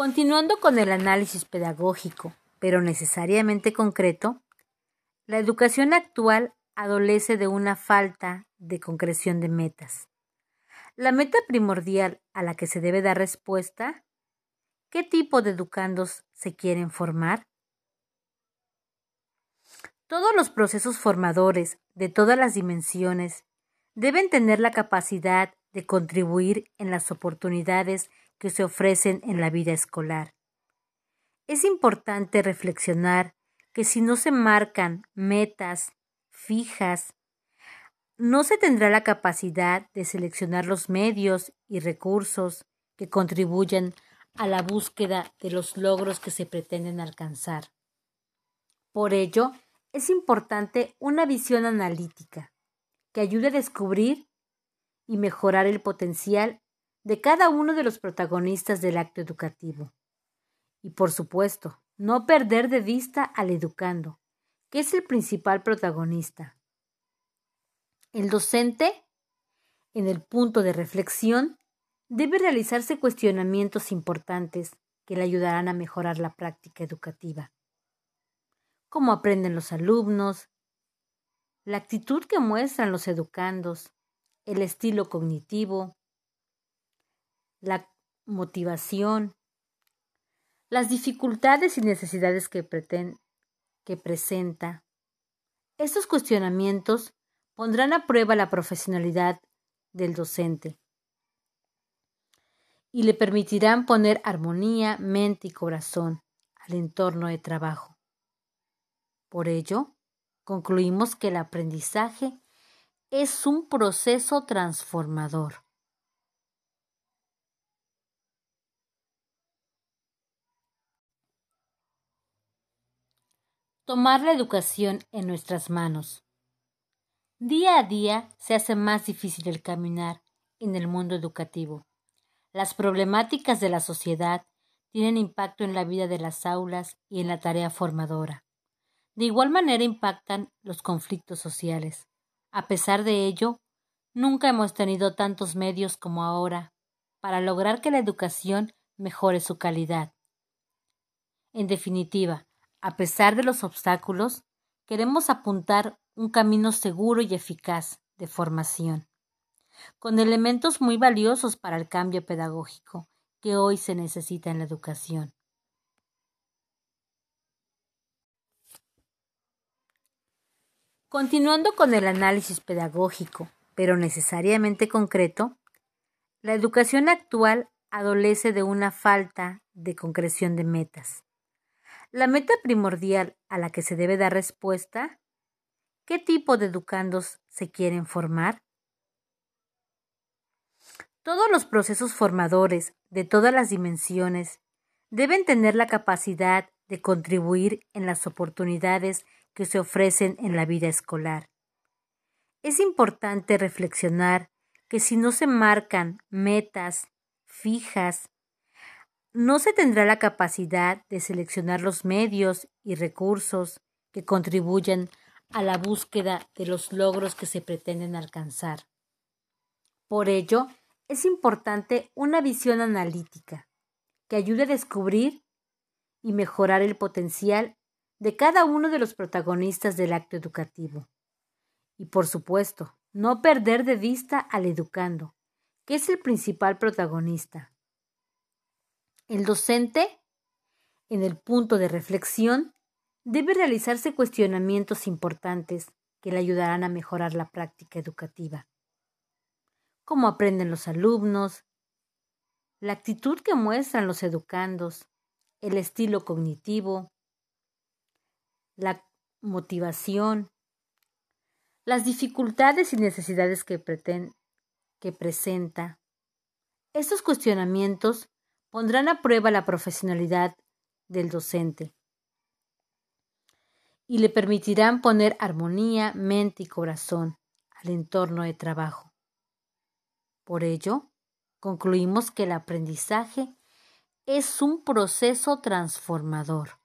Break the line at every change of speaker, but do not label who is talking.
Continuando con el análisis pedagógico, pero necesariamente concreto, la educación actual adolece de una falta de concreción de metas. La meta primordial a la que se debe dar respuesta, ¿qué tipo de educandos se quieren formar? Todos los procesos formadores de todas las dimensiones deben tener la capacidad de contribuir en las oportunidades que se ofrecen en la vida escolar. Es importante reflexionar que si no se marcan metas fijas, no se tendrá la capacidad de seleccionar los medios y recursos que contribuyen a la búsqueda de los logros que se pretenden alcanzar. Por ello, es importante una visión analítica que ayude a descubrir y mejorar el potencial de cada uno de los protagonistas del acto educativo. Y por supuesto, no perder de vista al educando, que es el principal protagonista. El docente, en el punto de reflexión, debe realizarse cuestionamientos importantes que le ayudarán a mejorar la práctica educativa cómo aprenden los alumnos, la actitud que muestran los educandos, el estilo cognitivo, la motivación, las dificultades y necesidades que, que presenta. Estos cuestionamientos pondrán a prueba la profesionalidad del docente y le permitirán poner armonía, mente y corazón al entorno de trabajo. Por ello, concluimos que el aprendizaje es un proceso transformador. Tomar la educación en nuestras manos. Día a día se hace más difícil el caminar en el mundo educativo. Las problemáticas de la sociedad tienen impacto en la vida de las aulas y en la tarea formadora. De igual manera impactan los conflictos sociales. A pesar de ello, nunca hemos tenido tantos medios como ahora para lograr que la educación mejore su calidad. En definitiva, a pesar de los obstáculos, queremos apuntar un camino seguro y eficaz de formación, con elementos muy valiosos para el cambio pedagógico que hoy se necesita en la educación. Continuando con el análisis pedagógico, pero necesariamente concreto, la educación actual adolece de una falta de concreción de metas. La meta primordial a la que se debe dar respuesta, ¿qué tipo de educandos se quieren formar? Todos los procesos formadores de todas las dimensiones deben tener la capacidad de contribuir en las oportunidades que se ofrecen en la vida escolar. Es importante reflexionar que si no se marcan metas fijas, no se tendrá la capacidad de seleccionar los medios y recursos que contribuyen a la búsqueda de los logros que se pretenden alcanzar. Por ello, es importante una visión analítica que ayude a descubrir y mejorar el potencial de cada uno de los protagonistas del acto educativo. Y por supuesto, no perder de vista al educando, que es el principal protagonista. El docente, en el punto de reflexión, debe realizarse cuestionamientos importantes que le ayudarán a mejorar la práctica educativa. Cómo aprenden los alumnos, la actitud que muestran los educandos, el estilo cognitivo, la motivación, las dificultades y necesidades que, que presenta. Estos cuestionamientos pondrán a prueba la profesionalidad del docente y le permitirán poner armonía, mente y corazón al entorno de trabajo. Por ello, concluimos que el aprendizaje es un proceso transformador.